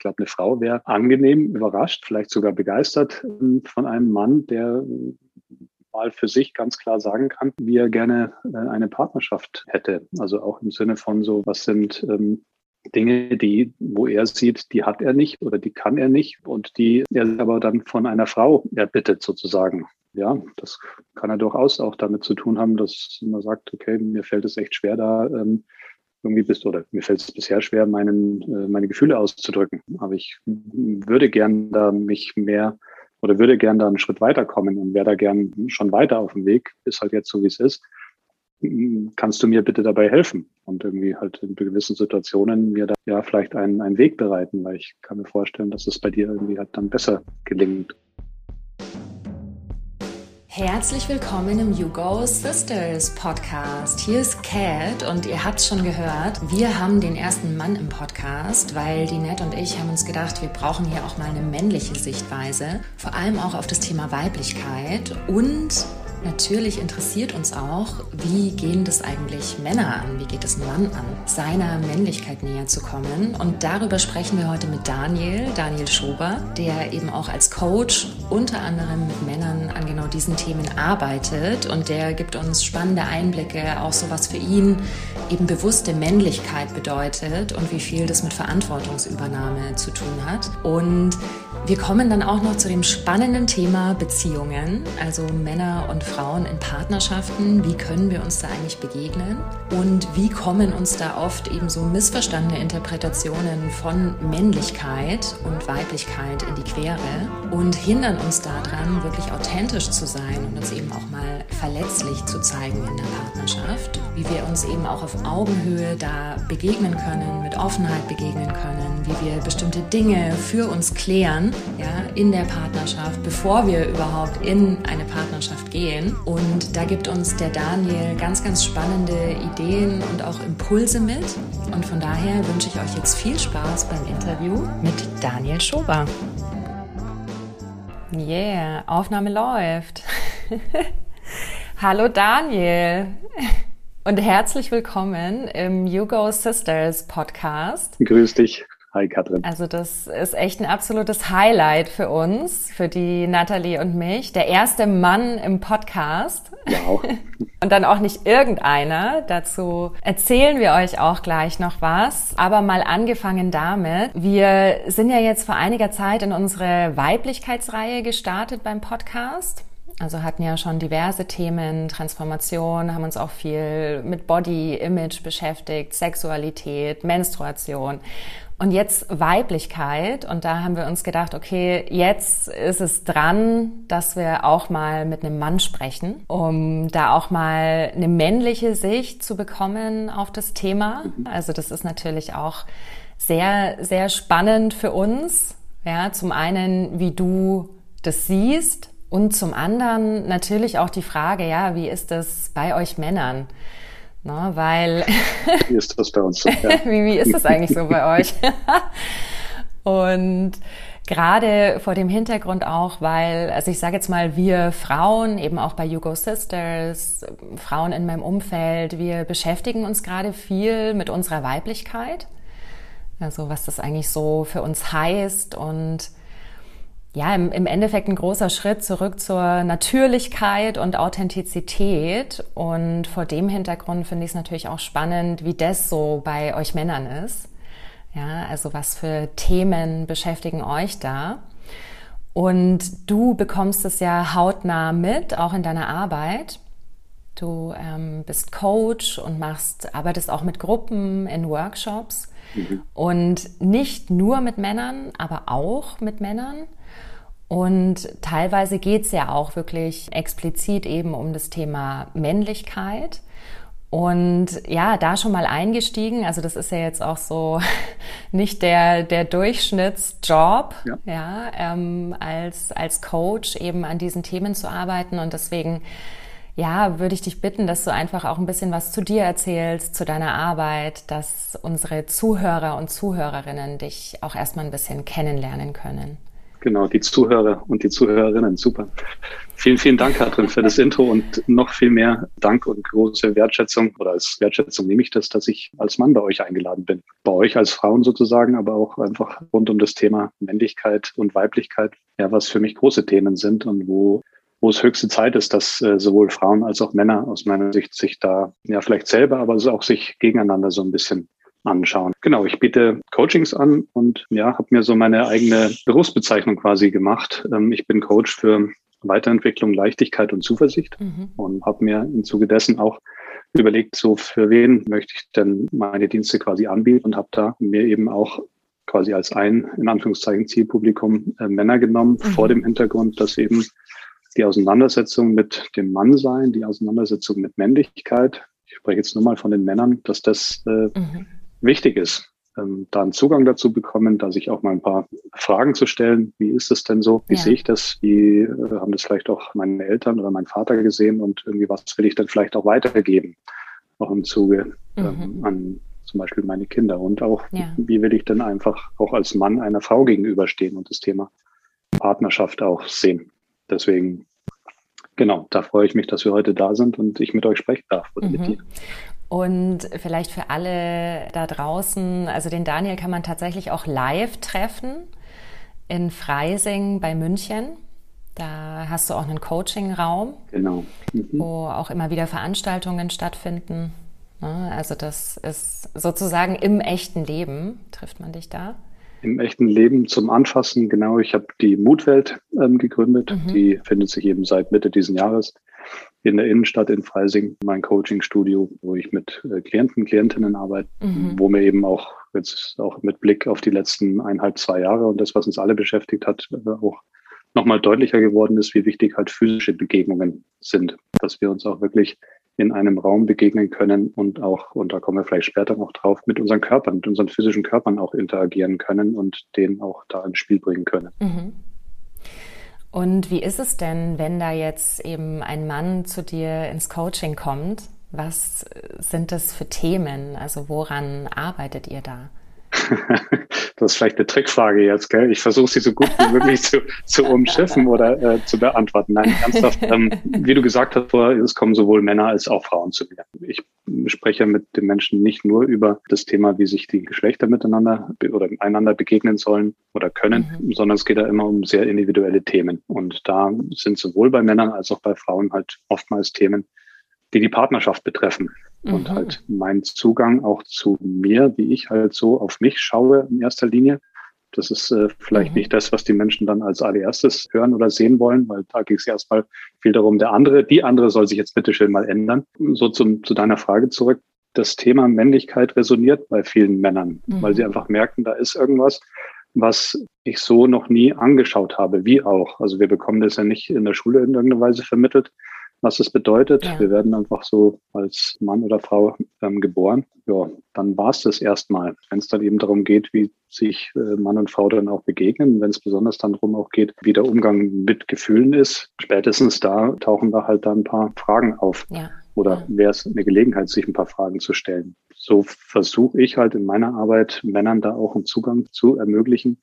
Ich glaube, eine Frau wäre angenehm überrascht, vielleicht sogar begeistert ähm, von einem Mann, der mal für sich ganz klar sagen kann, wie er gerne äh, eine Partnerschaft hätte. Also auch im Sinne von so, was sind ähm, Dinge, die, wo er sieht, die hat er nicht oder die kann er nicht und die er aber dann von einer Frau erbittet sozusagen. Ja, das kann er durchaus auch damit zu tun haben, dass man sagt, okay, mir fällt es echt schwer, da ähm, irgendwie bist oder mir fällt es bisher schwer, meinen, äh, meine Gefühle auszudrücken. Aber ich würde gern da mich mehr oder würde gern da einen Schritt weiterkommen und wäre da gern schon weiter auf dem Weg, ist halt jetzt so, wie es ist. Kannst du mir bitte dabei helfen und irgendwie halt in gewissen Situationen mir da ja vielleicht einen, einen Weg bereiten, weil ich kann mir vorstellen, dass es bei dir irgendwie halt dann besser gelingt. Herzlich willkommen im You Sisters Podcast. Hier ist Kat und ihr habt schon gehört, wir haben den ersten Mann im Podcast, weil die Nett und ich haben uns gedacht, wir brauchen hier auch mal eine männliche Sichtweise, vor allem auch auf das Thema Weiblichkeit und Natürlich interessiert uns auch, wie gehen das eigentlich Männer an, wie geht es Mann an, seiner Männlichkeit näher zu kommen. Und darüber sprechen wir heute mit Daniel, Daniel Schober, der eben auch als Coach unter anderem mit Männern an genau diesen Themen arbeitet. Und der gibt uns spannende Einblicke, auch so was für ihn eben bewusste Männlichkeit bedeutet und wie viel das mit Verantwortungsübernahme zu tun hat. Und wir kommen dann auch noch zu dem spannenden Thema Beziehungen, also Männer und Frauen in Partnerschaften. Wie können wir uns da eigentlich begegnen? Und wie kommen uns da oft eben so missverstandene Interpretationen von Männlichkeit und Weiblichkeit in die Quere und hindern uns daran, wirklich authentisch zu sein und uns eben auch mal verletzlich zu zeigen in der Partnerschaft? Wie wir uns eben auch auf Augenhöhe da begegnen können, mit Offenheit begegnen können, wie wir bestimmte Dinge für uns klären, ja, in der Partnerschaft, bevor wir überhaupt in eine Partnerschaft gehen. Und da gibt uns der Daniel ganz, ganz spannende Ideen und auch Impulse mit. Und von daher wünsche ich euch jetzt viel Spaß beim Interview mit Daniel Schober. Yeah, Aufnahme läuft. Hallo Daniel. Und herzlich willkommen im You Go Sisters Podcast. Grüß dich. Hi Katrin. Also das ist echt ein absolutes Highlight für uns, für die Nathalie und mich. Der erste Mann im Podcast. Wow. Und dann auch nicht irgendeiner. Dazu erzählen wir euch auch gleich noch was. Aber mal angefangen damit. Wir sind ja jetzt vor einiger Zeit in unsere Weiblichkeitsreihe gestartet beim Podcast. Also hatten ja schon diverse Themen, Transformation, haben uns auch viel mit Body, Image beschäftigt, Sexualität, Menstruation und jetzt Weiblichkeit. Und da haben wir uns gedacht, okay, jetzt ist es dran, dass wir auch mal mit einem Mann sprechen, um da auch mal eine männliche Sicht zu bekommen auf das Thema. Also das ist natürlich auch sehr, sehr spannend für uns. Ja, zum einen, wie du das siehst, und zum anderen natürlich auch die Frage, ja, wie ist das bei euch Männern? Na, weil. Wie ist das bei uns so? Ja. wie, wie ist das eigentlich so bei euch? Und gerade vor dem Hintergrund auch, weil, also ich sage jetzt mal, wir Frauen, eben auch bei Yugo Sisters, Frauen in meinem Umfeld, wir beschäftigen uns gerade viel mit unserer Weiblichkeit. Also was das eigentlich so für uns heißt und ja, im, im Endeffekt ein großer Schritt zurück zur Natürlichkeit und Authentizität. Und vor dem Hintergrund finde ich es natürlich auch spannend, wie das so bei euch Männern ist. Ja, also was für Themen beschäftigen euch da? Und du bekommst es ja hautnah mit, auch in deiner Arbeit. Du ähm, bist Coach und machst, arbeitest auch mit Gruppen in Workshops. Mhm. Und nicht nur mit Männern, aber auch mit Männern. Und teilweise geht es ja auch wirklich explizit eben um das Thema Männlichkeit. Und ja, da schon mal eingestiegen. Also das ist ja jetzt auch so nicht der, der Durchschnittsjob, ja, ja ähm, als, als Coach eben an diesen Themen zu arbeiten. Und deswegen, ja, würde ich dich bitten, dass du einfach auch ein bisschen was zu dir erzählst, zu deiner Arbeit, dass unsere Zuhörer und Zuhörerinnen dich auch erstmal ein bisschen kennenlernen können. Genau, die Zuhörer und die Zuhörerinnen. Super. Vielen, vielen Dank, Katrin, für das Intro und noch viel mehr Dank und große Wertschätzung oder als Wertschätzung nehme ich das, dass ich als Mann bei euch eingeladen bin. Bei euch als Frauen sozusagen, aber auch einfach rund um das Thema Männlichkeit und Weiblichkeit, ja, was für mich große Themen sind und wo wo es höchste Zeit ist, dass äh, sowohl Frauen als auch Männer aus meiner Sicht sich da ja vielleicht selber, aber auch sich gegeneinander so ein bisschen anschauen. Genau, ich biete Coachings an und ja, habe mir so meine eigene Berufsbezeichnung quasi gemacht. Ähm, ich bin Coach für Weiterentwicklung, Leichtigkeit und Zuversicht mhm. und habe mir im Zuge dessen auch überlegt, so für wen möchte ich denn meine Dienste quasi anbieten und habe da mir eben auch quasi als ein, in Anführungszeichen, Zielpublikum äh, Männer genommen, mhm. vor dem Hintergrund, dass eben die Auseinandersetzung mit dem Mannsein, die Auseinandersetzung mit Männlichkeit, ich spreche jetzt nur mal von den Männern, dass das äh, mhm wichtig ist, ähm, da einen Zugang dazu bekommen, da sich auch mal ein paar Fragen zu stellen. Wie ist es denn so? Wie ja. sehe ich das? Wie äh, haben das vielleicht auch meine Eltern oder mein Vater gesehen? Und irgendwie, was will ich dann vielleicht auch weitergeben? Auch im Zuge ähm, mhm. an zum Beispiel meine Kinder. Und auch, ja. wie will ich denn einfach auch als Mann einer Frau gegenüberstehen und das Thema Partnerschaft auch sehen? Deswegen genau, da freue ich mich, dass wir heute da sind und ich mit euch sprechen darf oder mhm. mit dir. Und vielleicht für alle da draußen, also den Daniel kann man tatsächlich auch live treffen in Freising bei München. Da hast du auch einen Coaching-Raum, genau. mhm. wo auch immer wieder Veranstaltungen stattfinden. Ne? Also das ist sozusagen im echten Leben trifft man dich da. Im echten Leben zum Anfassen, genau. Ich habe die Mutwelt ähm, gegründet. Mhm. Die findet sich eben seit Mitte diesen Jahres in der Innenstadt in Freising mein Coaching-Studio, wo ich mit äh, Klienten, Klientinnen arbeite, mhm. wo mir eben auch jetzt auch mit Blick auf die letzten eineinhalb, zwei Jahre und das, was uns alle beschäftigt hat, äh, auch nochmal deutlicher geworden ist, wie wichtig halt physische Begegnungen sind, dass wir uns auch wirklich in einem Raum begegnen können und auch, und da kommen wir vielleicht später noch drauf, mit unseren Körpern, mit unseren physischen Körpern auch interagieren können und den auch da ins Spiel bringen können. Mhm. Und wie ist es denn, wenn da jetzt eben ein Mann zu dir ins Coaching kommt? Was sind das für Themen? Also woran arbeitet ihr da? das ist vielleicht eine Trickfrage jetzt, gell? Ich versuche sie so gut wie möglich zu, zu umschiffen oder äh, zu beantworten. Nein, ernsthaft. Ähm, wie du gesagt hast, es kommen sowohl Männer als auch Frauen zu mir. Ich spreche mit den Menschen nicht nur über das Thema, wie sich die Geschlechter miteinander oder einander begegnen sollen oder können, mhm. sondern es geht da immer um sehr individuelle Themen. Und da sind sowohl bei Männern als auch bei Frauen halt oftmals Themen, die die Partnerschaft betreffen. Mhm. Und halt mein Zugang auch zu mir, wie ich halt so auf mich schaue in erster Linie. Das ist äh, vielleicht mhm. nicht das, was die Menschen dann als allererstes hören oder sehen wollen, weil da ging es erstmal viel darum, der andere, die andere soll sich jetzt bitte schön mal ändern. So zum, zu deiner Frage zurück. Das Thema Männlichkeit resoniert bei vielen Männern, mhm. weil sie einfach merken, da ist irgendwas, was ich so noch nie angeschaut habe, wie auch. Also wir bekommen das ja nicht in der Schule in irgendeiner Weise vermittelt was es bedeutet. Ja. Wir werden einfach so als Mann oder Frau ähm, geboren. Ja, dann war es das erstmal. Wenn es dann eben darum geht, wie sich äh, Mann und Frau dann auch begegnen, wenn es besonders dann darum auch geht, wie der Umgang mit Gefühlen ist, spätestens da tauchen da halt dann ein paar Fragen auf. Ja. Oder wäre es eine Gelegenheit, sich ein paar Fragen zu stellen. So versuche ich halt in meiner Arbeit Männern da auch einen Zugang zu ermöglichen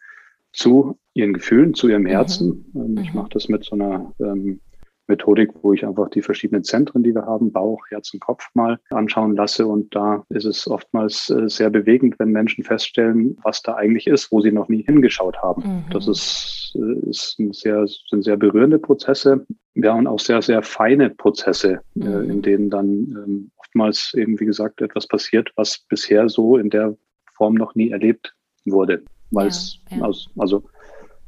zu ihren Gefühlen, zu ihrem mhm. Herzen. Mhm. Ich mache das mit so einer ähm, Methodik, wo ich einfach die verschiedenen Zentren, die wir haben, Bauch, Herz und Kopf mal anschauen lasse. Und da ist es oftmals äh, sehr bewegend, wenn Menschen feststellen, was da eigentlich ist, wo sie noch nie hingeschaut haben. Mhm. Das ist, äh, ist ein sehr, sind sehr berührende Prozesse. Ja, und auch sehr, sehr feine Prozesse, äh, mhm. in denen dann ähm, oftmals eben, wie gesagt, etwas passiert, was bisher so in der Form noch nie erlebt wurde. Weil es, ja, ja. also, also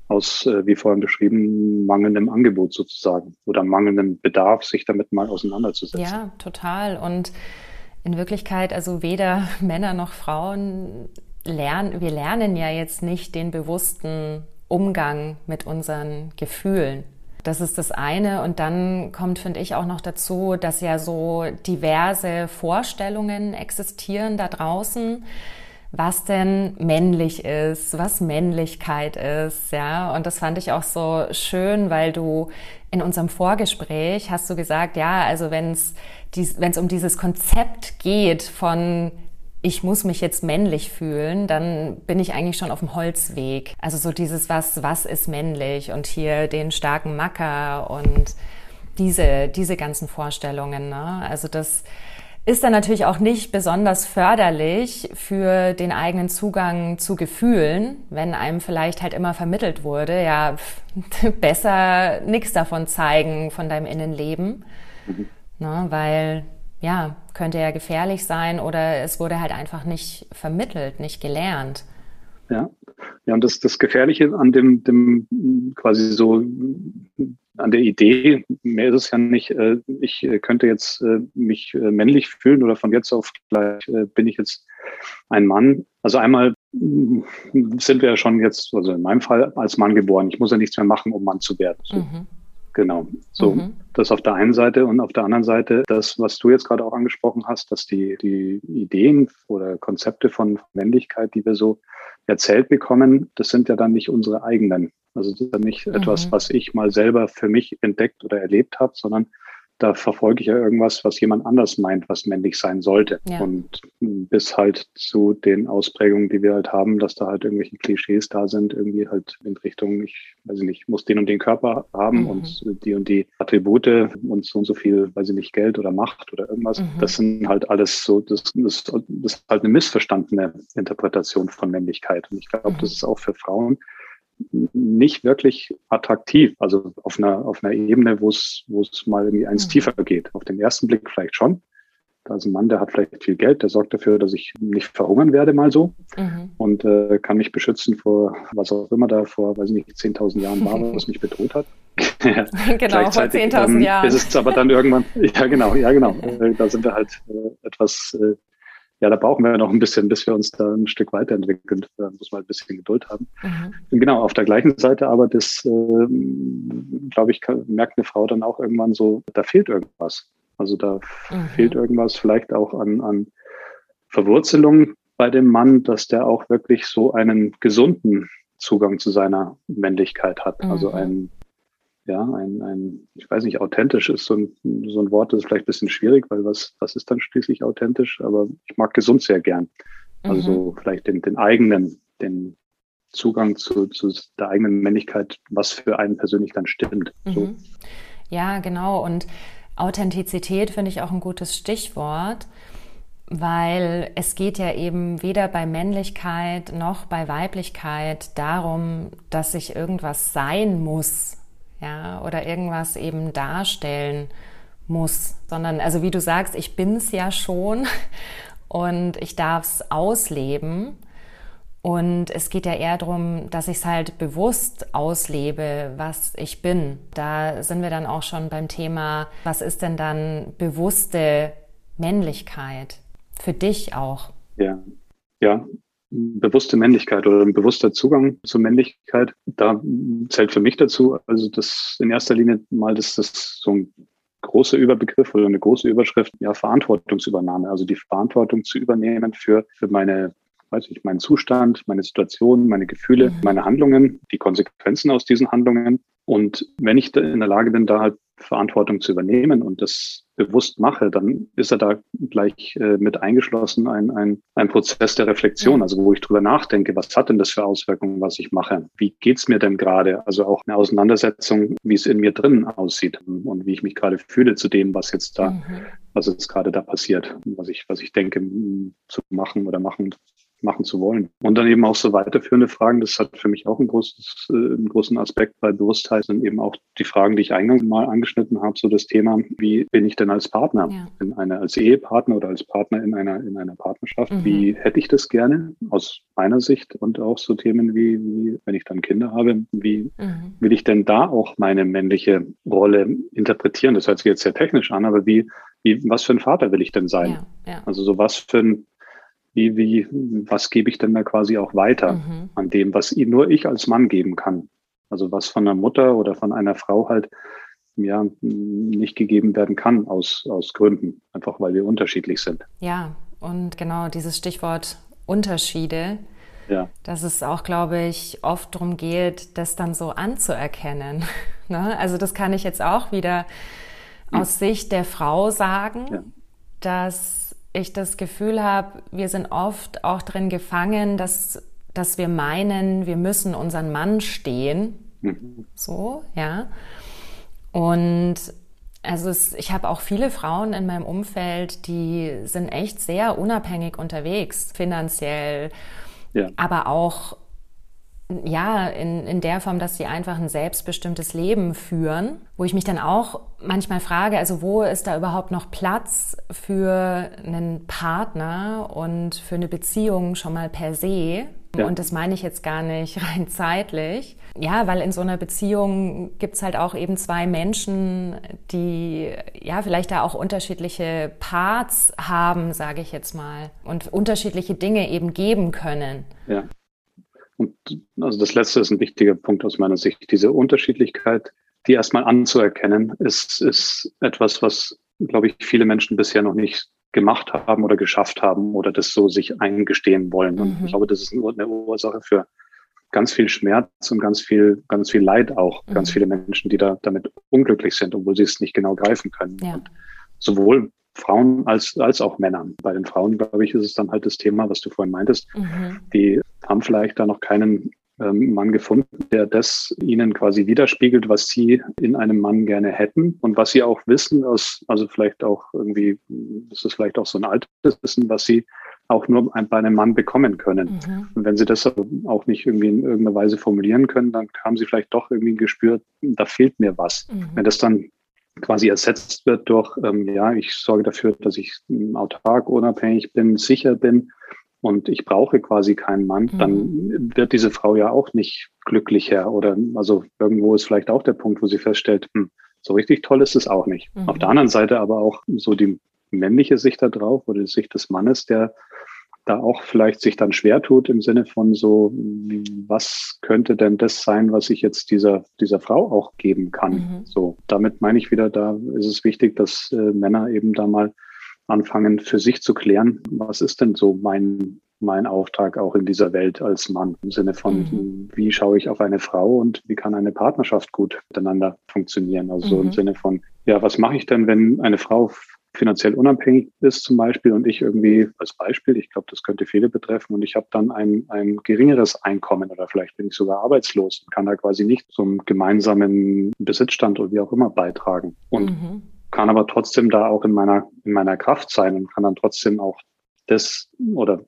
aus, äh, wie vorhin beschrieben, mangelndem Angebot sozusagen oder mangelndem Bedarf, sich damit mal auseinanderzusetzen. Ja, total. Und in Wirklichkeit, also weder Männer noch Frauen lernen, wir lernen ja jetzt nicht den bewussten Umgang mit unseren Gefühlen. Das ist das eine. Und dann kommt, finde ich, auch noch dazu, dass ja so diverse Vorstellungen existieren da draußen was denn männlich ist, was Männlichkeit ist, ja. Und das fand ich auch so schön, weil du in unserem Vorgespräch hast du gesagt, ja, also wenn es wenn es um dieses Konzept geht von ich muss mich jetzt männlich fühlen, dann bin ich eigentlich schon auf dem Holzweg. Also so dieses was, was ist männlich und hier den starken Macker und diese, diese ganzen Vorstellungen. Ne? Also das ist dann natürlich auch nicht besonders förderlich für den eigenen Zugang zu Gefühlen, wenn einem vielleicht halt immer vermittelt wurde, ja, besser nichts davon zeigen von deinem Innenleben, mhm. ne, weil ja, könnte ja gefährlich sein oder es wurde halt einfach nicht vermittelt, nicht gelernt. Ja, ja, und das, das Gefährliche an dem, dem quasi so an der Idee, mehr ist es ja nicht, äh, ich äh, könnte jetzt äh, mich männlich fühlen oder von jetzt auf gleich bin ich jetzt ein Mann. Also einmal mm, sind wir ja schon jetzt, also in meinem Fall als Mann geboren. Ich muss ja nichts mehr machen, um Mann zu werden. So. Mhm. Genau. So, mhm. das auf der einen Seite und auf der anderen Seite das, was du jetzt gerade auch angesprochen hast, dass die, die Ideen oder Konzepte von Männlichkeit, die wir so erzählt bekommen, das sind ja dann nicht unsere eigenen. Also das ist ja nicht mhm. etwas, was ich mal selber für mich entdeckt oder erlebt habe, sondern da verfolge ich ja irgendwas, was jemand anders meint, was männlich sein sollte. Ja. Und bis halt zu den Ausprägungen, die wir halt haben, dass da halt irgendwelche Klischees da sind, irgendwie halt in Richtung, ich weiß nicht, muss den und den Körper haben mhm. und die und die Attribute und so und so viel, weiß ich nicht, Geld oder Macht oder irgendwas. Mhm. Das sind halt alles so, das, das, das ist halt eine missverstandene Interpretation von Männlichkeit. Und ich glaube, mhm. das ist auch für Frauen nicht wirklich attraktiv. Also auf einer, auf einer Ebene, wo es, wo es mal irgendwie eins mhm. tiefer geht. Auf den ersten Blick vielleicht schon. Da ist ein Mann, der hat vielleicht viel Geld, der sorgt dafür, dass ich nicht verhungern werde, mal so. Mhm. Und äh, kann mich beschützen vor was auch immer da vor, weiß ich nicht, 10.000 Jahren war, was mich bedroht hat. genau, vor 10.000 ähm, Jahren. Ist es aber dann irgendwann, ja genau, ja genau. Äh, da sind wir halt äh, etwas äh, ja, da brauchen wir noch ein bisschen, bis wir uns da ein Stück weiterentwickeln. Da muss man ein bisschen Geduld haben. Mhm. Genau, auf der gleichen Seite aber das, äh, glaube ich, kann, merkt eine Frau dann auch irgendwann so, da fehlt irgendwas. Also da mhm. fehlt irgendwas vielleicht auch an, an Verwurzelung bei dem Mann, dass der auch wirklich so einen gesunden Zugang zu seiner Männlichkeit hat. Also mhm. Also ein ja, ein, ein, ich weiß nicht, authentisch ist so ein, so ein Wort, das ist vielleicht ein bisschen schwierig, weil was, was ist dann schließlich authentisch? Aber ich mag gesund sehr gern. Also mhm. vielleicht den, den eigenen, den Zugang zu, zu der eigenen Männlichkeit, was für einen persönlich dann stimmt. Mhm. So. Ja, genau. Und Authentizität finde ich auch ein gutes Stichwort, weil es geht ja eben weder bei Männlichkeit noch bei Weiblichkeit darum, dass ich irgendwas sein muss, ja, oder irgendwas eben darstellen muss, sondern, also wie du sagst, ich bin's ja schon und ich darf's ausleben. Und es geht ja eher darum, dass ich es halt bewusst auslebe, was ich bin. Da sind wir dann auch schon beim Thema, was ist denn dann bewusste Männlichkeit? Für dich auch. Ja, ja, bewusste Männlichkeit oder ein bewusster Zugang zur Männlichkeit, da zählt für mich dazu, also das in erster Linie mal, dass das so ein großer Überbegriff oder eine große Überschrift, ja, Verantwortungsübernahme, also die Verantwortung zu übernehmen für, für meine weiß ich, meinen Zustand, meine Situation, meine Gefühle, mhm. meine Handlungen, die Konsequenzen aus diesen Handlungen. Und wenn ich in der Lage bin, da halt Verantwortung zu übernehmen und das bewusst mache, dann ist er da gleich äh, mit eingeschlossen ein, ein, ein Prozess der Reflexion, also wo ich drüber nachdenke, was hat denn das für Auswirkungen, was ich mache? Wie geht's mir denn gerade? Also auch eine Auseinandersetzung, wie es in mir drin aussieht und wie ich mich gerade fühle zu dem, was jetzt da, mhm. was jetzt gerade da passiert, was ich, was ich denke zu machen oder machen machen zu wollen. Und dann eben auch so weiterführende Fragen, das hat für mich auch einen, großes, äh, einen großen Aspekt bei Bewusstheit, sind eben auch die Fragen, die ich eingangs mal angeschnitten habe, so das Thema, wie bin ich denn als Partner, ja. in einer, als Ehepartner oder als Partner in einer, in einer Partnerschaft, mhm. wie hätte ich das gerne aus meiner Sicht und auch so Themen wie, wie wenn ich dann Kinder habe, wie mhm. will ich denn da auch meine männliche Rolle interpretieren? Das hört sich jetzt sehr technisch an, aber wie, wie, was für ein Vater will ich denn sein? Ja, ja. Also so was für ein wie, wie, was gebe ich denn da quasi auch weiter mhm. an dem, was nur ich als Mann geben kann? Also was von einer Mutter oder von einer Frau halt ja nicht gegeben werden kann aus, aus Gründen, einfach weil wir unterschiedlich sind. Ja, und genau dieses Stichwort Unterschiede, ja. dass es auch, glaube ich, oft darum geht, das dann so anzuerkennen. ne? Also das kann ich jetzt auch wieder hm. aus Sicht der Frau sagen, ja. dass ich das Gefühl habe, wir sind oft auch drin gefangen, dass, dass wir meinen, wir müssen unseren Mann stehen. Mhm. So, ja. Und also es, ich habe auch viele Frauen in meinem Umfeld, die sind echt sehr unabhängig unterwegs, finanziell, ja. aber auch ja, in, in der Form, dass sie einfach ein selbstbestimmtes Leben führen, wo ich mich dann auch manchmal frage, also wo ist da überhaupt noch Platz für einen Partner und für eine Beziehung schon mal per se? Ja. Und das meine ich jetzt gar nicht rein zeitlich. Ja, weil in so einer Beziehung gibt's halt auch eben zwei Menschen, die ja vielleicht da auch unterschiedliche Parts haben, sage ich jetzt mal, und unterschiedliche Dinge eben geben können. Ja. Und also das letzte ist ein wichtiger Punkt aus meiner Sicht. Diese Unterschiedlichkeit, die erstmal anzuerkennen, ist, ist etwas, was, glaube ich, viele Menschen bisher noch nicht gemacht haben oder geschafft haben oder das so sich eingestehen wollen. Und mhm. ich glaube, das ist eine Ursache für ganz viel Schmerz und ganz viel, ganz viel Leid auch. Mhm. Ganz viele Menschen, die da damit unglücklich sind, obwohl sie es nicht genau greifen können. Ja. Und sowohl Frauen als, als auch Männer. Bei den Frauen, glaube ich, ist es dann halt das Thema, was du vorhin meintest. Mhm. Die haben vielleicht da noch keinen ähm, Mann gefunden, der das ihnen quasi widerspiegelt, was sie in einem Mann gerne hätten und was sie auch wissen, aus, also vielleicht auch irgendwie, das ist vielleicht auch so ein altes Wissen, was sie auch nur bei einem Mann bekommen können. Mhm. Und wenn sie das auch nicht irgendwie in irgendeiner Weise formulieren können, dann haben sie vielleicht doch irgendwie gespürt, da fehlt mir was. Mhm. Wenn das dann quasi ersetzt wird durch, ähm, ja, ich sorge dafür, dass ich autark, unabhängig bin, sicher bin und ich brauche quasi keinen Mann, mhm. dann wird diese Frau ja auch nicht glücklicher oder also irgendwo ist vielleicht auch der Punkt, wo sie feststellt, hm, so richtig toll ist es auch nicht. Mhm. Auf der anderen Seite aber auch so die männliche Sicht da drauf oder die Sicht des Mannes, der da auch vielleicht sich dann schwer tut im Sinne von so, was könnte denn das sein, was ich jetzt dieser, dieser Frau auch geben kann? Mhm. So, damit meine ich wieder, da ist es wichtig, dass äh, Männer eben da mal anfangen, für sich zu klären, was ist denn so mein, mein Auftrag auch in dieser Welt als Mann im Sinne von, mhm. wie schaue ich auf eine Frau und wie kann eine Partnerschaft gut miteinander funktionieren? Also mhm. so im. Sinne von, ja, was mache ich denn, wenn eine Frau finanziell unabhängig ist zum Beispiel und ich irgendwie als Beispiel, ich glaube, das könnte viele betreffen und ich habe dann ein, ein geringeres Einkommen oder vielleicht bin ich sogar arbeitslos und kann da quasi nicht zum gemeinsamen Besitzstand oder wie auch immer beitragen. Und mhm kann aber trotzdem da auch in meiner, in meiner Kraft sein und kann dann trotzdem auch das oder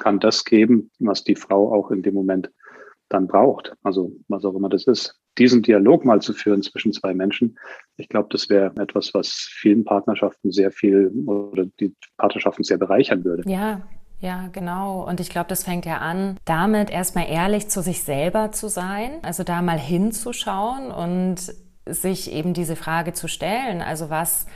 kann das geben, was die Frau auch in dem Moment dann braucht. Also was auch immer das ist. Diesen Dialog mal zu führen zwischen zwei Menschen, ich glaube, das wäre etwas, was vielen Partnerschaften sehr viel oder die Partnerschaften sehr bereichern würde. Ja, ja, genau. Und ich glaube, das fängt ja an, damit erstmal ehrlich zu sich selber zu sein, also da mal hinzuschauen und sich eben diese Frage zu stellen. Also was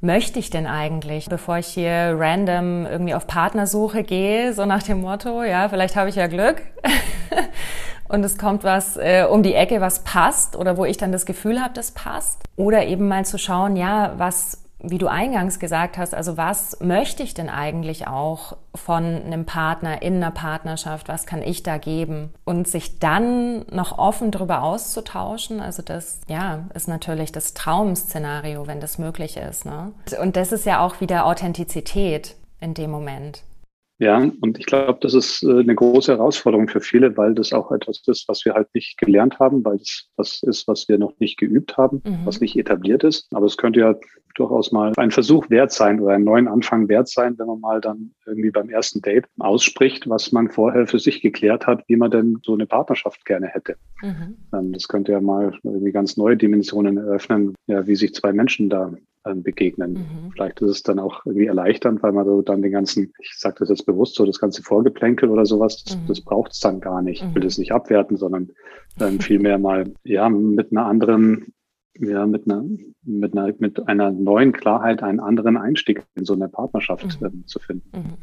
möchte ich denn eigentlich, bevor ich hier random irgendwie auf Partnersuche gehe, so nach dem Motto, ja, vielleicht habe ich ja Glück und es kommt was äh, um die Ecke, was passt oder wo ich dann das Gefühl habe, das passt. Oder eben mal zu schauen, ja, was wie du eingangs gesagt hast, also was möchte ich denn eigentlich auch von einem Partner in einer Partnerschaft? Was kann ich da geben? Und sich dann noch offen darüber auszutauschen, also das, ja, ist natürlich das Traumszenario, wenn das möglich ist. Ne? Und das ist ja auch wieder Authentizität in dem Moment. Ja, und ich glaube, das ist äh, eine große Herausforderung für viele, weil das auch etwas ist, was wir halt nicht gelernt haben, weil das was ist, was wir noch nicht geübt haben, mhm. was nicht etabliert ist. Aber es könnte ja durchaus mal ein Versuch wert sein oder einen neuen Anfang wert sein, wenn man mal dann irgendwie beim ersten Date ausspricht, was man vorher für sich geklärt hat, wie man denn so eine Partnerschaft gerne hätte. Mhm. Ähm, das könnte ja mal irgendwie ganz neue Dimensionen eröffnen, ja, wie sich zwei Menschen da begegnen. Mhm. Vielleicht ist es dann auch irgendwie erleichternd, weil man so dann den ganzen, ich sage das jetzt bewusst so, das ganze Vorgeplänkel oder sowas, das, mhm. das braucht es dann gar nicht. Ich will mhm. das nicht abwerten, sondern dann vielmehr mal ja mit einer anderen ja, mit einer, mit einer, mit einer neuen Klarheit einen anderen Einstieg in so eine Partnerschaft äh, zu finden. Mhm.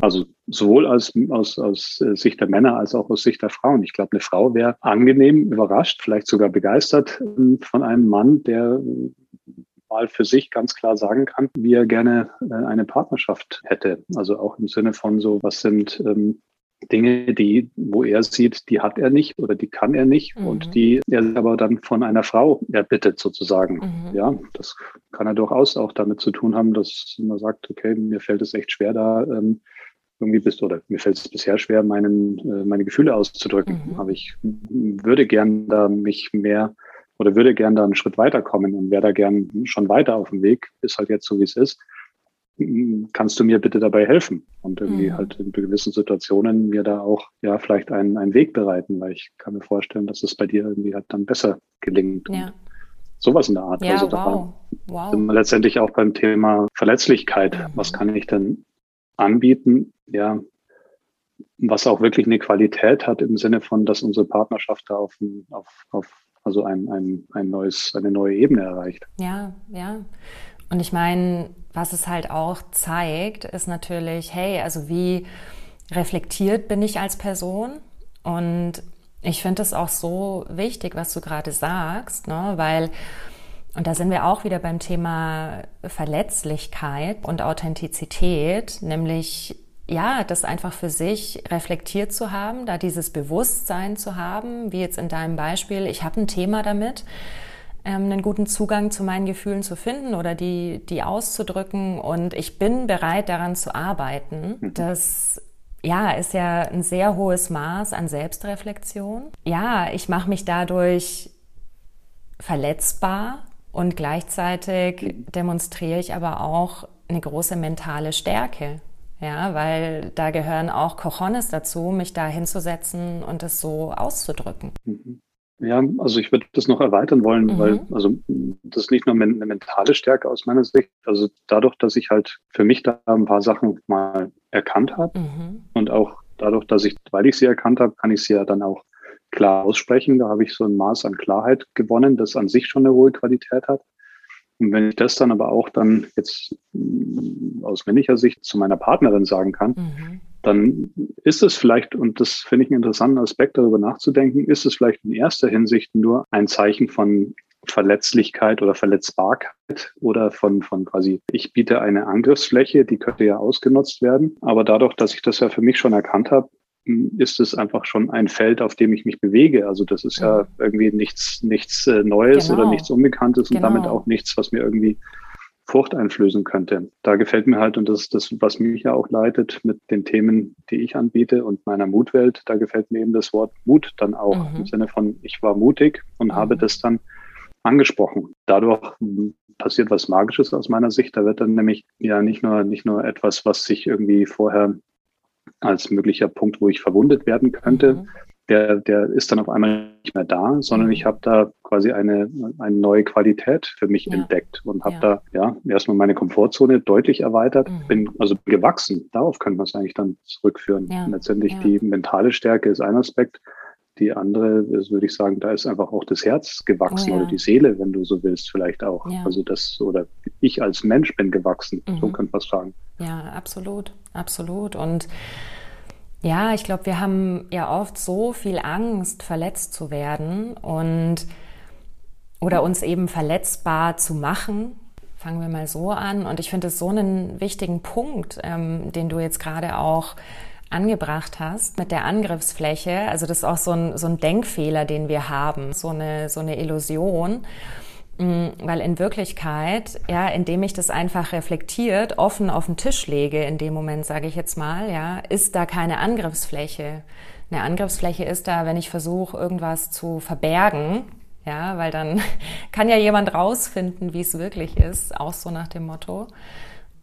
Also sowohl aus, aus, aus äh, Sicht der Männer als auch aus Sicht der Frauen. Ich glaube, eine Frau wäre angenehm überrascht, vielleicht sogar begeistert äh, von einem Mann, der mal für sich ganz klar sagen kann, wie er gerne äh, eine Partnerschaft hätte. Also auch im Sinne von so, was sind ähm, Dinge, die, wo er sieht, die hat er nicht oder die kann er nicht mhm. und die er aber dann von einer Frau erbittet sozusagen. Mhm. Ja, das kann er durchaus auch damit zu tun haben, dass man sagt, okay, mir fällt es echt schwer da, ähm, irgendwie bist oder mir fällt es bisher schwer, meinen, äh, meine Gefühle auszudrücken. Mhm. Aber ich würde gern da mich mehr oder würde gern da einen Schritt weiterkommen und wäre da gern schon weiter auf dem Weg, ist halt jetzt so, wie es ist. Kannst du mir bitte dabei helfen? Und irgendwie mhm. halt in gewissen Situationen mir da auch ja vielleicht einen, einen Weg bereiten, weil ich kann mir vorstellen, dass es bei dir irgendwie halt dann besser gelingt. Ja. Sowas in der Art. Ja, also wow. wow. sind wir letztendlich auch beim Thema Verletzlichkeit. Mhm. Was kann ich denn anbieten, ja, was auch wirklich eine Qualität hat im Sinne von, dass unsere Partnerschaft da auf, auf, auf also ein, ein, ein neues, eine neue Ebene erreicht. Ja, ja. Und ich meine, was es halt auch zeigt, ist natürlich, hey, also wie reflektiert bin ich als Person? Und ich finde es auch so wichtig, was du gerade sagst, ne? weil und da sind wir auch wieder beim Thema Verletzlichkeit und Authentizität, nämlich ja, das einfach für sich reflektiert zu haben, da dieses Bewusstsein zu haben, wie jetzt in deinem Beispiel, ich habe ein Thema damit, ähm, einen guten Zugang zu meinen Gefühlen zu finden oder die, die auszudrücken und ich bin bereit daran zu arbeiten. Mhm. Das ja, ist ja ein sehr hohes Maß an Selbstreflexion. Ja, ich mache mich dadurch verletzbar und gleichzeitig demonstriere ich aber auch eine große mentale Stärke. Ja, weil da gehören auch Cojones dazu, mich da hinzusetzen und es so auszudrücken. Mhm. Ja, also ich würde das noch erweitern wollen, mhm. weil also das ist nicht nur eine mentale Stärke aus meiner Sicht. Also dadurch, dass ich halt für mich da ein paar Sachen mal erkannt habe mhm. und auch dadurch, dass ich, weil ich sie erkannt habe, kann ich sie ja dann auch klar aussprechen. Da habe ich so ein Maß an Klarheit gewonnen, das an sich schon eine hohe Qualität hat. Und wenn ich das dann aber auch dann jetzt mm, aus männlicher Sicht zu meiner Partnerin sagen kann, mhm. dann ist es vielleicht, und das finde ich einen interessanten Aspekt, darüber nachzudenken, ist es vielleicht in erster Hinsicht nur ein Zeichen von Verletzlichkeit oder Verletzbarkeit oder von, von quasi, ich biete eine Angriffsfläche, die könnte ja ausgenutzt werden. Aber dadurch, dass ich das ja für mich schon erkannt habe, ist es einfach schon ein Feld, auf dem ich mich bewege. Also das ist ja irgendwie nichts, nichts äh, Neues genau. oder nichts Unbekanntes genau. und damit auch nichts, was mir irgendwie Furcht einflößen könnte. Da gefällt mir halt, und das ist das, was mich ja auch leitet mit den Themen, die ich anbiete und meiner Mutwelt, da gefällt mir eben das Wort Mut dann auch mhm. im Sinne von, ich war mutig und mhm. habe das dann angesprochen. Dadurch passiert was Magisches aus meiner Sicht. Da wird dann nämlich ja nicht nur, nicht nur etwas, was sich irgendwie vorher als möglicher Punkt, wo ich verwundet werden könnte. Mhm. Der, der ist dann auf einmal nicht mehr da, sondern ich habe da quasi eine, eine neue Qualität für mich ja. entdeckt und habe ja. da ja erstmal meine Komfortzone deutlich erweitert, mhm. bin also gewachsen. Darauf könnte man es eigentlich dann zurückführen. Ja. Letztendlich die mentale Stärke ist ein Aspekt. Die andere würde ich sagen, da ist einfach auch das Herz gewachsen oh, oder die Seele, wenn du so willst, vielleicht auch. Also das, oder ich als Mensch bin gewachsen, mhm. so könnte man es sagen. Ja, absolut, absolut. Und ja, ich glaube, wir haben ja oft so viel Angst, verletzt zu werden und oder uns eben verletzbar zu machen. Fangen wir mal so an. Und ich finde es so einen wichtigen Punkt, ähm, den du jetzt gerade auch angebracht hast mit der Angriffsfläche. Also das ist auch so ein, so ein Denkfehler, den wir haben, so eine, so eine Illusion. Mm, weil in Wirklichkeit, ja, indem ich das einfach reflektiert, offen auf den Tisch lege, in dem Moment, sage ich jetzt mal, ja, ist da keine Angriffsfläche. Eine Angriffsfläche ist da, wenn ich versuche, irgendwas zu verbergen, ja, weil dann kann ja jemand rausfinden, wie es wirklich ist, auch so nach dem Motto.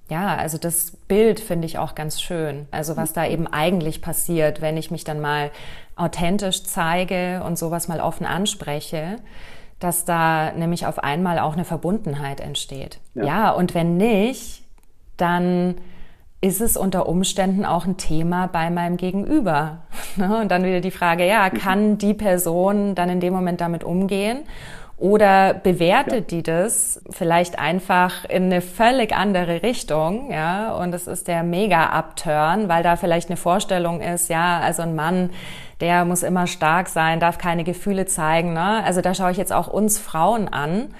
Ja, also das Bild finde ich auch ganz schön. Also was da eben eigentlich passiert, wenn ich mich dann mal authentisch zeige und sowas mal offen anspreche dass da nämlich auf einmal auch eine Verbundenheit entsteht. Ja, ja und wenn nicht, dann ist es unter Umständen auch ein Thema bei meinem Gegenüber. Ne? Und dann wieder die Frage, ja, kann die Person dann in dem Moment damit umgehen? Oder bewertet ja. die das vielleicht einfach in eine völlig andere Richtung, ja? Und es ist der Mega-Upturn, weil da vielleicht eine Vorstellung ist, ja, also ein Mann, der muss immer stark sein, darf keine Gefühle zeigen. Ne? Also da schaue ich jetzt auch uns Frauen an,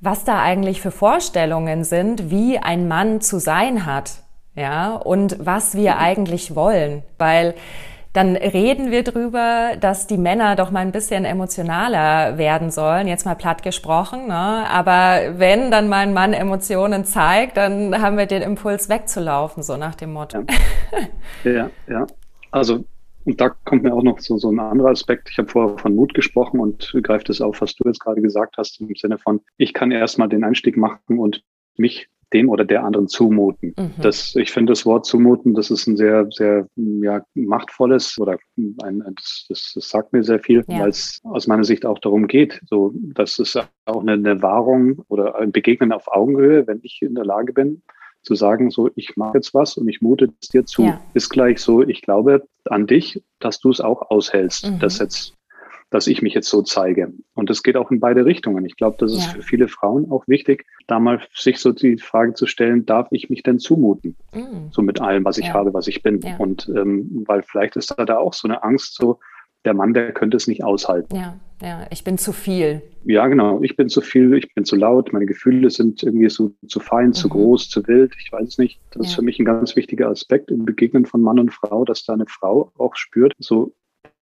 was da eigentlich für Vorstellungen sind, wie ein Mann zu sein hat, ja, und was wir eigentlich wollen, weil dann reden wir drüber, dass die Männer doch mal ein bisschen emotionaler werden sollen, jetzt mal platt gesprochen. Ne? Aber wenn dann mein Mann Emotionen zeigt, dann haben wir den Impuls wegzulaufen, so nach dem Motto. Ja, ja. ja. Also und da kommt mir auch noch so, so ein anderer Aspekt. Ich habe vorher von Mut gesprochen und greift es auf, was du jetzt gerade gesagt hast, im Sinne von, ich kann erstmal den Einstieg machen und mich dem oder der anderen zumuten. Mhm. Das, ich finde das Wort zumuten, das ist ein sehr, sehr ja, machtvolles oder ein, das, das, das sagt mir sehr viel, ja. weil es aus meiner Sicht auch darum geht, so, dass es auch eine, eine Wahrung oder ein Begegnen auf Augenhöhe, wenn ich in der Lage bin, zu sagen, so, ich mache jetzt was und ich mute es dir zu, ja. ist gleich so, ich glaube an dich, dass du es auch aushältst, mhm. dass jetzt, dass ich mich jetzt so zeige. Und das geht auch in beide Richtungen. Ich glaube, das ist ja. für viele Frauen auch wichtig, da mal sich so die Frage zu stellen, darf ich mich denn zumuten? Mhm. So mit allem, was ich ja. habe, was ich bin. Und ähm, weil vielleicht ist da, da auch so eine Angst, so, der Mann, der könnte es nicht aushalten. Ja, ja, ich bin zu viel. Ja, genau. Ich bin zu viel, ich bin zu laut, meine Gefühle sind irgendwie so zu fein, mhm. zu groß, zu wild. Ich weiß es nicht. Das ja. ist für mich ein ganz wichtiger Aspekt im Begegnen von Mann und Frau, dass da eine Frau auch spürt, so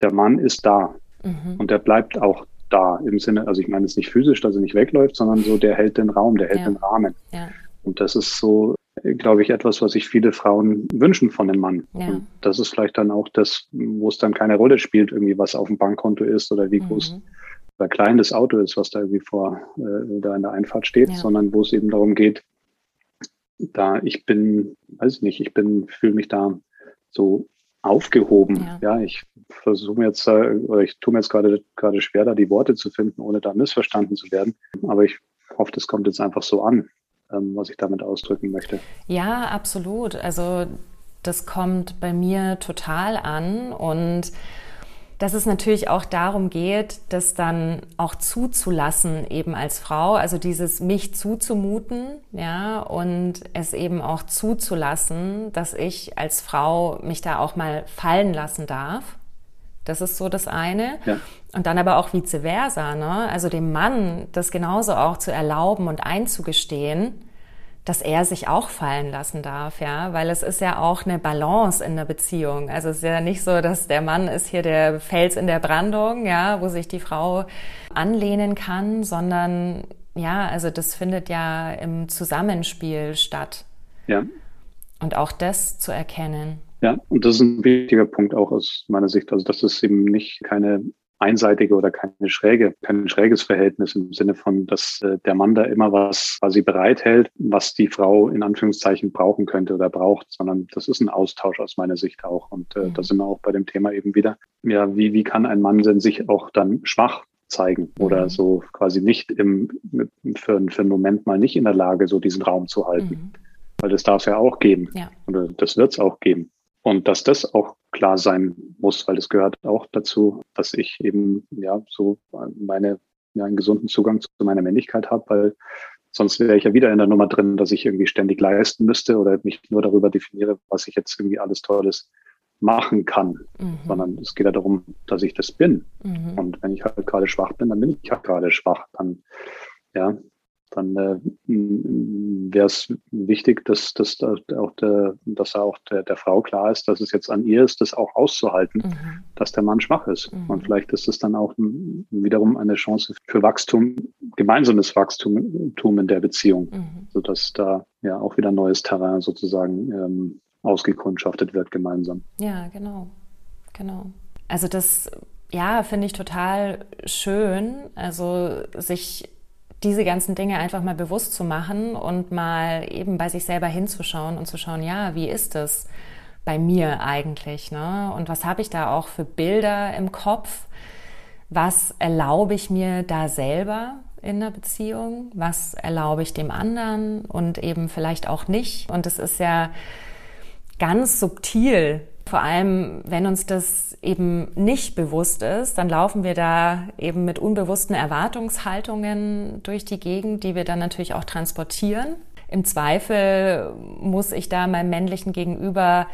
der Mann ist da mhm. und der bleibt auch da im Sinne, also ich meine es nicht physisch, dass er nicht wegläuft, sondern so der hält den Raum, der hält ja. den Rahmen. Ja. Und das ist so glaube ich, etwas, was sich viele Frauen wünschen von einem Mann. Ja. Und das ist vielleicht dann auch das, wo es dann keine Rolle spielt, irgendwie was auf dem Bankkonto ist oder wie groß mhm. oder klein das Auto ist, was da irgendwie vor äh, da in der Einfahrt steht, sondern wo es eben darum geht, da ich bin, weiß ich nicht, ich bin, fühle mich da so aufgehoben. Ja, ja ich versuche jetzt, oder ich tue mir jetzt gerade gerade schwer, da die Worte zu finden, ohne da missverstanden zu werden. Aber ich hoffe, das kommt jetzt einfach so an ähm, was ich damit ausdrücken möchte. Ja, absolut. Also das kommt bei mir total an und dass es natürlich auch darum geht, das dann auch zuzulassen, eben als Frau, also dieses mich zuzumuten, ja, und es eben auch zuzulassen, dass ich als Frau mich da auch mal fallen lassen darf. Das ist so das eine. Ja. Und dann aber auch vice versa, ne? Also dem Mann das genauso auch zu erlauben und einzugestehen, dass er sich auch fallen lassen darf, ja, weil es ist ja auch eine Balance in der Beziehung. Also es ist ja nicht so, dass der Mann ist hier der Fels in der Brandung, ja, wo sich die Frau anlehnen kann, sondern ja, also das findet ja im Zusammenspiel statt. Ja. Und auch das zu erkennen. Ja, und das ist ein wichtiger Punkt auch aus meiner Sicht. Also, dass es eben nicht keine einseitige oder keine schräge, kein schräges Verhältnis im Sinne von, dass äh, der Mann da immer was quasi bereithält, was die Frau in Anführungszeichen brauchen könnte oder braucht, sondern das ist ein Austausch aus meiner Sicht auch. Und äh, mhm. da sind wir auch bei dem Thema eben wieder, ja, wie, wie kann ein Mann denn sich auch dann schwach zeigen oder mhm. so quasi nicht im, für, für einen Moment mal nicht in der Lage, so diesen Raum zu halten. Mhm. Weil das darf es ja auch geben. Ja. Oder das wird es auch geben. Und dass das auch klar sein muss, weil es gehört auch dazu, dass ich eben ja so meine ja, einen gesunden Zugang zu meiner Männlichkeit habe, weil sonst wäre ich ja wieder in der Nummer drin, dass ich irgendwie ständig leisten müsste oder mich nur darüber definiere, was ich jetzt irgendwie alles Tolles machen kann, mhm. sondern es geht ja darum, dass ich das bin. Mhm. Und wenn ich halt gerade schwach bin, dann bin ich halt gerade schwach. Dann, ja, dann äh, wäre es wichtig, dass, dass, auch, der, dass auch der, der Frau klar ist, dass es jetzt an ihr ist, das auch auszuhalten, mhm. dass der Mann schwach ist. Mhm. Und vielleicht ist es dann auch wiederum eine Chance für Wachstum, gemeinsames Wachstum in der Beziehung, mhm. sodass da ja auch wieder neues Terrain sozusagen ähm, ausgekundschaftet wird gemeinsam. Ja, genau, genau. Also das, ja, finde ich total schön, also sich diese ganzen Dinge einfach mal bewusst zu machen und mal eben bei sich selber hinzuschauen und zu schauen, ja, wie ist es bei mir eigentlich? Ne? Und was habe ich da auch für Bilder im Kopf? Was erlaube ich mir da selber in der Beziehung? Was erlaube ich dem anderen und eben vielleicht auch nicht? Und es ist ja ganz subtil, vor allem, wenn uns das eben nicht bewusst ist, dann laufen wir da eben mit unbewussten Erwartungshaltungen durch die Gegend, die wir dann natürlich auch transportieren. Im Zweifel muss ich da meinem männlichen Gegenüber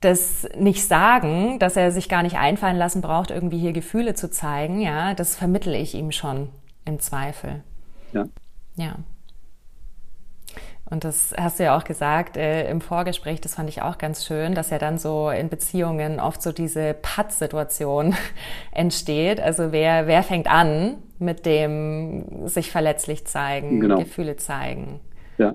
das nicht sagen, dass er sich gar nicht einfallen lassen braucht, irgendwie hier Gefühle zu zeigen. Ja, das vermittle ich ihm schon im Zweifel. Ja. Ja. Und das hast du ja auch gesagt äh, im Vorgespräch, das fand ich auch ganz schön, dass ja dann so in Beziehungen oft so diese Patt-Situation entsteht. Also wer, wer fängt an mit dem sich verletzlich zeigen, genau. Gefühle zeigen? Ja.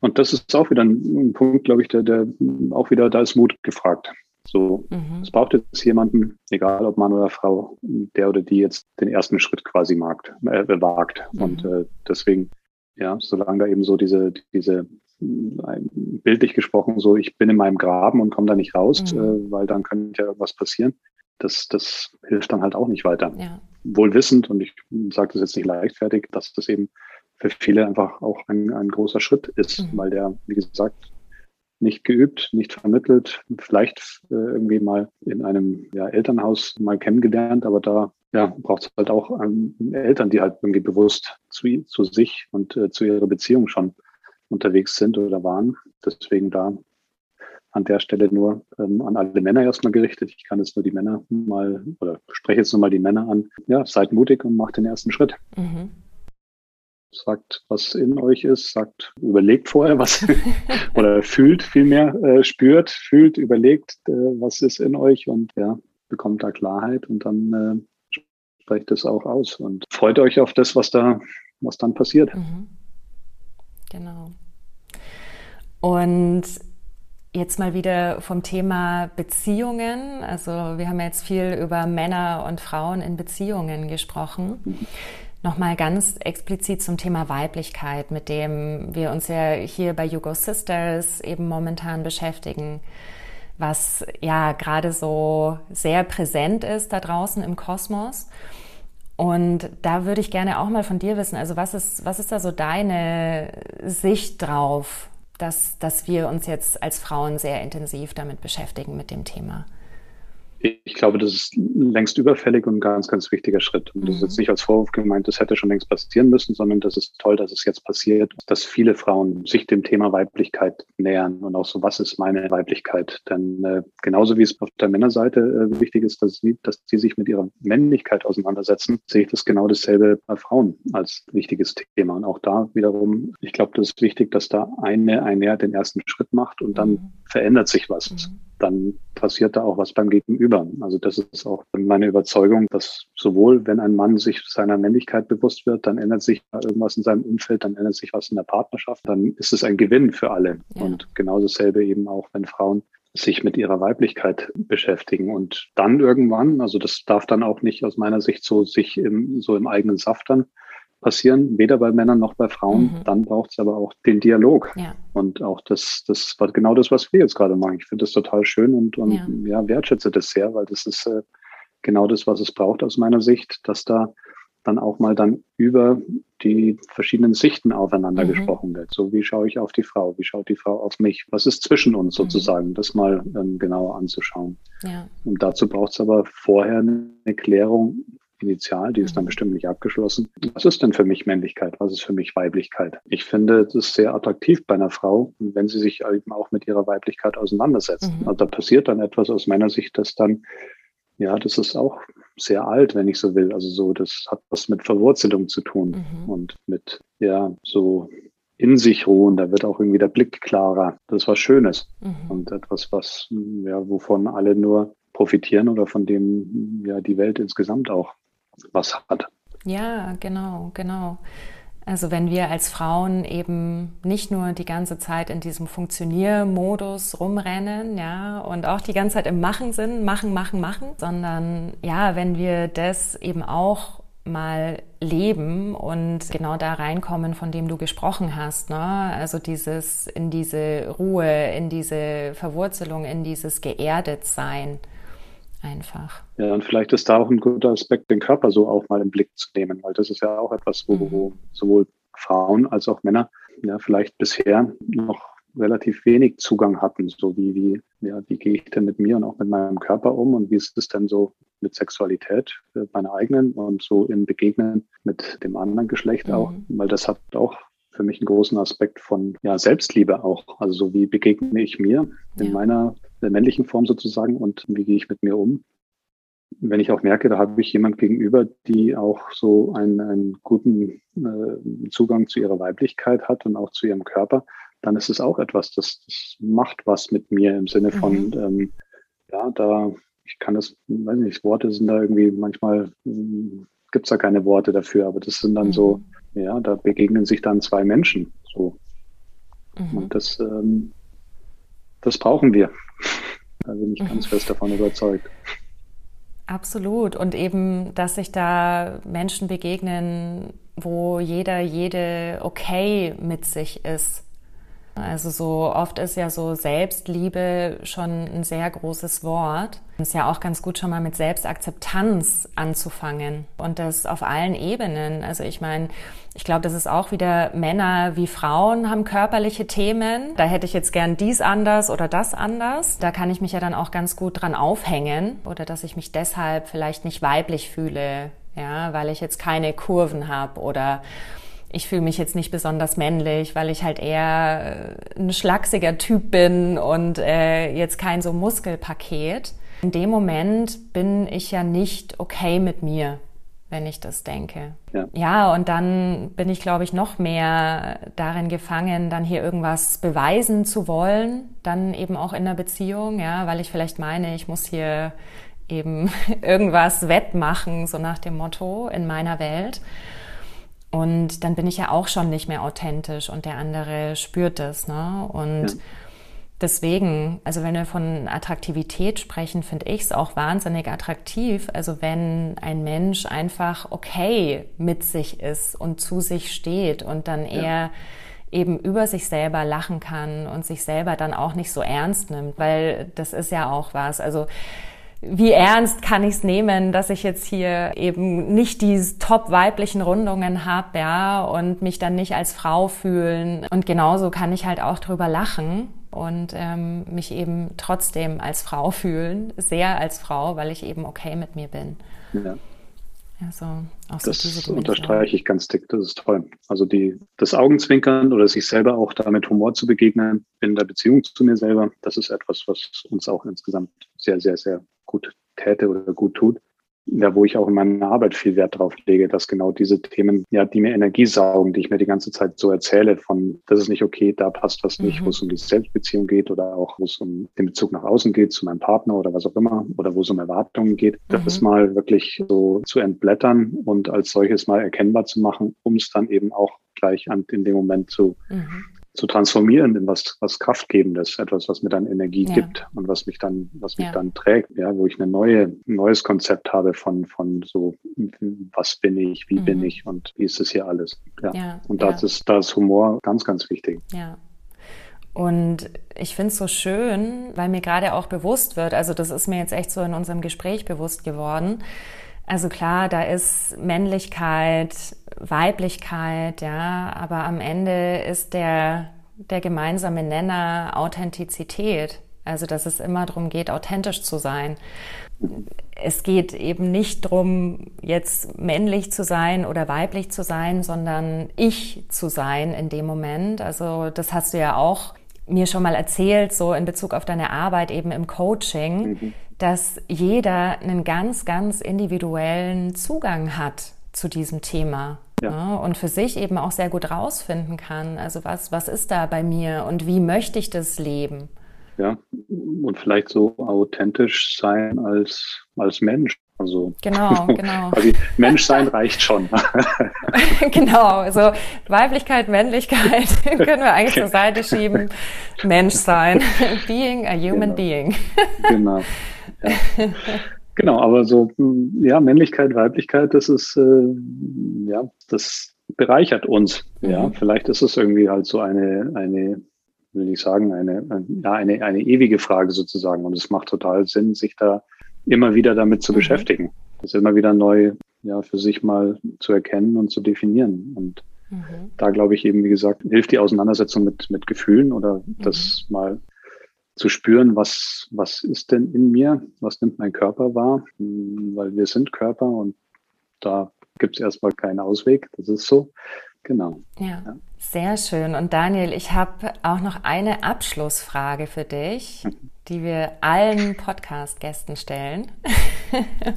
Und das ist auch wieder ein Punkt, glaube ich, der, der auch wieder, da ist Mut gefragt. So, mhm. es braucht jetzt jemanden, egal ob Mann oder Frau, der oder die jetzt den ersten Schritt quasi mag, äh, wagt. Mhm. Und äh, deswegen ja, solange da eben so diese, diese bildlich gesprochen, so ich bin in meinem Graben und komme da nicht raus, mhm. äh, weil dann könnte ja irgendwas passieren. Das, das hilft dann halt auch nicht weiter. Ja. Wohl wissend, und ich sage das jetzt nicht leichtfertig, dass das eben für viele einfach auch ein, ein großer Schritt ist, mhm. weil der, wie gesagt, nicht geübt, nicht vermittelt, vielleicht äh, irgendwie mal in einem ja, Elternhaus mal kennengelernt, aber da ja, braucht es halt auch ähm, Eltern, die halt irgendwie bewusst zu, zu sich und äh, zu ihrer Beziehung schon unterwegs sind oder waren. Deswegen da an der Stelle nur ähm, an alle Männer erstmal gerichtet. Ich kann jetzt nur die Männer mal oder spreche jetzt nur mal die Männer an. Ja, seid mutig und macht den ersten Schritt. Mhm sagt, was in euch ist, sagt, überlegt vorher, was oder fühlt vielmehr, äh, spürt, fühlt, überlegt, äh, was ist in euch und ja, bekommt da Klarheit und dann sprecht es auch aus und freut euch auf das, was da, was dann passiert. Mhm. Genau. Und Jetzt mal wieder vom Thema Beziehungen. Also wir haben jetzt viel über Männer und Frauen in Beziehungen gesprochen. Mhm nochmal ganz explizit zum Thema Weiblichkeit, mit dem wir uns ja hier bei Yugo Sisters eben momentan beschäftigen, was ja gerade so sehr präsent ist da draußen im Kosmos. Und da würde ich gerne auch mal von dir wissen, also was ist, was ist da so deine Sicht drauf, dass, dass wir uns jetzt als Frauen sehr intensiv damit beschäftigen mit dem Thema? Ich glaube, das ist längst überfällig und ein ganz, ganz wichtiger Schritt. Und das ist jetzt mhm. nicht als Vorwurf gemeint, das hätte schon längst passieren müssen, sondern das ist toll, dass es jetzt passiert, dass viele Frauen sich dem Thema Weiblichkeit nähern und auch so, was ist meine Weiblichkeit? Denn äh, genauso wie es auf der Männerseite äh, wichtig ist, dass sie, dass sie sich mit ihrer Männlichkeit auseinandersetzen, sehe ich das genau dasselbe bei Frauen als wichtiges Thema. Und auch da wiederum, ich glaube, das ist wichtig, dass da eine, einer den ersten Schritt macht und dann mhm. verändert sich was. Mhm dann passiert da auch was beim Gegenüber. Also das ist auch meine Überzeugung, dass sowohl wenn ein Mann sich seiner Männlichkeit bewusst wird, dann ändert sich irgendwas in seinem Umfeld, dann ändert sich was in der Partnerschaft, dann ist es ein Gewinn für alle. Ja. Und genau dasselbe eben auch, wenn Frauen sich mit ihrer Weiblichkeit beschäftigen und dann irgendwann, also das darf dann auch nicht aus meiner Sicht so sich im, so im eigenen Saft dann passieren, weder bei Männern noch bei Frauen. Mhm. Dann braucht es aber auch den Dialog. Ja. Und auch das, das war genau das, was wir jetzt gerade machen. Ich finde das total schön und, und ja. ja. wertschätze das sehr, weil das ist äh, genau das, was es braucht aus meiner Sicht, dass da dann auch mal dann über die verschiedenen Sichten aufeinander mhm. gesprochen wird. So, wie schaue ich auf die Frau? Wie schaut die Frau auf mich? Was ist zwischen uns mhm. sozusagen? Mhm. Das mal ähm, genauer anzuschauen. Ja. Und dazu braucht es aber vorher eine Klärung initial, die ist dann mhm. bestimmt nicht abgeschlossen. Was ist denn für mich Männlichkeit? Was ist für mich Weiblichkeit? Ich finde es ist sehr attraktiv bei einer Frau, wenn sie sich eben auch mit ihrer Weiblichkeit auseinandersetzt. Mhm. Also da passiert dann etwas aus meiner Sicht, dass dann, ja, das ist auch sehr alt, wenn ich so will. Also so, das hat was mit Verwurzelung zu tun mhm. und mit, ja, so in sich ruhen, da wird auch irgendwie der Blick klarer. Das ist was Schönes mhm. und etwas, was, ja, wovon alle nur profitieren oder von dem ja die Welt insgesamt auch was hat. Ja, genau, genau. Also wenn wir als Frauen eben nicht nur die ganze Zeit in diesem Funktioniermodus rumrennen, ja, und auch die ganze Zeit im Machen sind, machen, machen, machen, sondern ja, wenn wir das eben auch mal leben und genau da reinkommen, von dem du gesprochen hast, ne? Also dieses in diese Ruhe, in diese Verwurzelung, in dieses geerdet sein einfach. Ja, und vielleicht ist da auch ein guter Aspekt, den Körper so auch mal im Blick zu nehmen, weil das ist ja auch etwas, wo, wo mhm. sowohl Frauen als auch Männer ja vielleicht bisher noch relativ wenig Zugang hatten, so wie, wie, ja, wie gehe ich denn mit mir und auch mit meinem Körper um und wie ist es denn so mit Sexualität, meiner eigenen und so im Begegnen mit dem anderen Geschlecht mhm. auch, weil das hat auch für mich einen großen Aspekt von ja, Selbstliebe auch. Also so wie begegne ich mir in ja. meiner der männlichen Form sozusagen und wie gehe ich mit mir um. wenn ich auch merke, da habe ich jemand gegenüber, die auch so einen, einen guten äh, Zugang zu ihrer Weiblichkeit hat und auch zu ihrem Körper, dann ist es auch etwas, das, das macht was mit mir im Sinne von, mhm. ähm, ja, da, ich kann das, weiß nicht, Worte sind da irgendwie manchmal, hm, gibt es da keine Worte dafür, aber das sind dann mhm. so, ja, da begegnen sich dann zwei Menschen so. Mhm. Und das, ähm, das brauchen wir. Da bin ich ganz fest davon überzeugt. Absolut. Und eben, dass sich da Menschen begegnen, wo jeder, jede okay mit sich ist. Also so oft ist ja so Selbstliebe schon ein sehr großes Wort. Es ist ja auch ganz gut schon mal mit Selbstakzeptanz anzufangen und das auf allen Ebenen. Also ich meine, ich glaube, das ist auch wieder Männer wie Frauen haben körperliche Themen. Da hätte ich jetzt gern dies anders oder das anders. Da kann ich mich ja dann auch ganz gut dran aufhängen oder dass ich mich deshalb vielleicht nicht weiblich fühle, ja, weil ich jetzt keine Kurven habe oder ich fühle mich jetzt nicht besonders männlich, weil ich halt eher äh, ein schlachsiger Typ bin und äh, jetzt kein so Muskelpaket. In dem Moment bin ich ja nicht okay mit mir, wenn ich das denke. Ja, ja und dann bin ich, glaube ich, noch mehr darin gefangen, dann hier irgendwas beweisen zu wollen, dann eben auch in der Beziehung, ja, weil ich vielleicht meine, ich muss hier eben irgendwas wettmachen, so nach dem Motto in meiner Welt. Und dann bin ich ja auch schon nicht mehr authentisch und der andere spürt es. Ne? Und ja. deswegen, also wenn wir von Attraktivität sprechen, finde ich es auch wahnsinnig attraktiv. Also wenn ein Mensch einfach okay mit sich ist und zu sich steht und dann ja. eher eben über sich selber lachen kann und sich selber dann auch nicht so ernst nimmt, weil das ist ja auch was. Also wie ernst kann ich es nehmen, dass ich jetzt hier eben nicht die top weiblichen Rundungen habe, ja, und mich dann nicht als Frau fühlen. Und genauso kann ich halt auch drüber lachen und ähm, mich eben trotzdem als Frau fühlen, sehr als Frau, weil ich eben okay mit mir bin. Ja. Also, auch so das unterstreiche ich ganz dick, das ist toll. Also die, das Augenzwinkern oder sich selber auch da mit Humor zu begegnen in der Beziehung zu mir selber, das ist etwas, was uns auch insgesamt sehr, sehr, sehr gut täte oder gut tut ja, wo ich auch in meiner Arbeit viel Wert drauf lege, dass genau diese Themen, ja, die mir Energie saugen, die ich mir die ganze Zeit so erzähle, von das ist nicht okay, da passt was nicht, mhm. wo es um die Selbstbeziehung geht oder auch wo es um den Bezug nach außen geht, zu meinem Partner oder was auch immer, oder wo es um Erwartungen geht, mhm. das mal wirklich so zu entblättern und als solches mal erkennbar zu machen, um es dann eben auch gleich an, in dem Moment zu, mhm zu transformieren in was, was Kraftgebendes, etwas, was mir dann Energie ja. gibt und was mich dann, was mich ja. dann trägt, ja, wo ich eine neue, ein neues Konzept habe von, von so, was bin ich, wie mhm. bin ich und wie ist es hier alles. Ja. ja und da ist, da ist Humor ganz, ganz wichtig. Ja. Und ich finde es so schön, weil mir gerade auch bewusst wird, also das ist mir jetzt echt so in unserem Gespräch bewusst geworden, also klar, da ist Männlichkeit, Weiblichkeit, ja, aber am Ende ist der, der gemeinsame Nenner Authentizität. Also, dass es immer darum geht, authentisch zu sein. Es geht eben nicht darum, jetzt männlich zu sein oder weiblich zu sein, sondern ich zu sein in dem Moment. Also, das hast du ja auch mir schon mal erzählt, so in Bezug auf deine Arbeit eben im Coaching, mhm dass jeder einen ganz, ganz individuellen Zugang hat zu diesem Thema. Ja. Ne? Und für sich eben auch sehr gut rausfinden kann. Also was, was ist da bei mir und wie möchte ich das leben? Ja, und vielleicht so authentisch sein als, als Mensch. Also, genau, genau. quasi Menschsein reicht schon. genau, also Weiblichkeit, Männlichkeit können wir eigentlich zur Seite schieben. Menschsein, being a human genau. being. genau. genau, aber so, hm, ja, Männlichkeit, Weiblichkeit, das ist, äh, ja, das bereichert uns. Mhm. Ja, vielleicht ist es irgendwie halt so eine, eine, will ich sagen, eine, ja, eine, eine ewige Frage sozusagen. Und es macht total Sinn, sich da immer wieder damit zu mhm. beschäftigen. Das immer wieder neu, ja, für sich mal zu erkennen und zu definieren. Und mhm. da glaube ich eben, wie gesagt, hilft die Auseinandersetzung mit, mit Gefühlen oder mhm. das mal zu spüren, was, was ist denn in mir, was nimmt mein Körper wahr, hm, weil wir sind Körper und da gibt es erstmal keinen Ausweg, das ist so. Genau. Ja, ja, sehr schön. Und Daniel, ich habe auch noch eine Abschlussfrage für dich, mhm. die wir allen Podcast-Gästen stellen.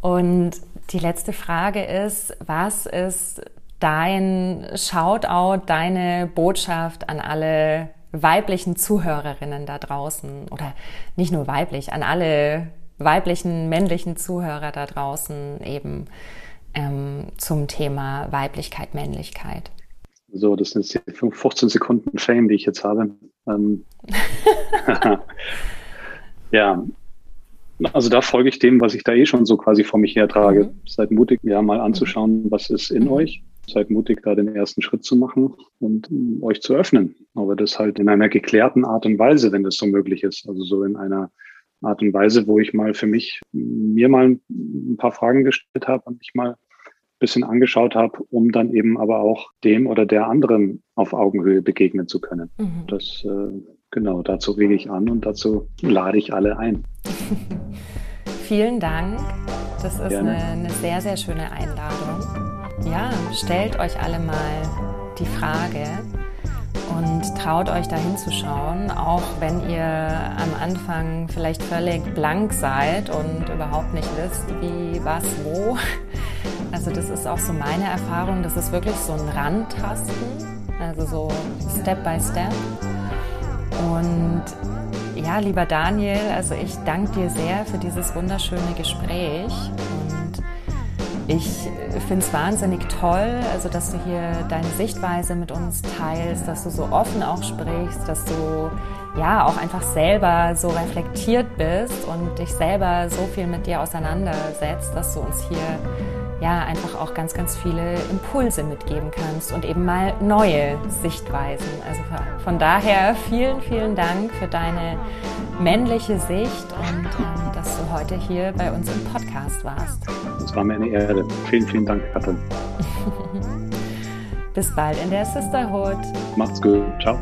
Und die letzte Frage ist, was ist dein Shoutout, deine Botschaft an alle weiblichen Zuhörerinnen da draußen oder nicht nur weiblich, an alle weiblichen, männlichen Zuhörer da draußen eben ähm, zum Thema Weiblichkeit, Männlichkeit? So, das sind jetzt 15 Sekunden Fame, die ich jetzt habe. Ähm, ja, also da folge ich dem, was ich da eh schon so quasi vor mich hertrage. Mhm. Seid mutig, ja, mal anzuschauen, was ist in mhm. euch. Seid mutig, da den ersten Schritt zu machen und euch zu öffnen. Aber das halt in einer geklärten Art und Weise, wenn das so möglich ist. Also so in einer Art und Weise, wo ich mal für mich mir mal ein paar Fragen gestellt habe und mich mal ein bisschen angeschaut habe, um dann eben aber auch dem oder der anderen auf Augenhöhe begegnen zu können. Mhm. Das äh, genau, dazu rege ich an und dazu lade ich alle ein. Vielen Dank. Das ist eine, eine sehr, sehr schöne Einladung. Ja, stellt euch alle mal die Frage und traut euch da hinzuschauen, auch wenn ihr am Anfang vielleicht völlig blank seid und überhaupt nicht wisst, wie, was, wo. Also das ist auch so meine Erfahrung, das ist wirklich so ein Randtasten, also so Step by Step. Und ja, lieber Daniel, also ich danke dir sehr für dieses wunderschöne Gespräch ich finde es wahnsinnig toll, also dass du hier deine Sichtweise mit uns teilst, dass du so offen auch sprichst, dass du ja auch einfach selber so reflektiert bist und dich selber so viel mit dir auseinandersetzt, dass du uns hier ja einfach auch ganz, ganz viele Impulse mitgeben kannst und eben mal neue Sichtweisen. Also von daher vielen, vielen Dank für deine männliche Sicht und ähm, dass du heute hier bei uns im Podcast warst. Es war mir eine Ehre. Vielen, vielen Dank, Katrin. Bis bald in der Sisterhood. Macht's gut. Ciao.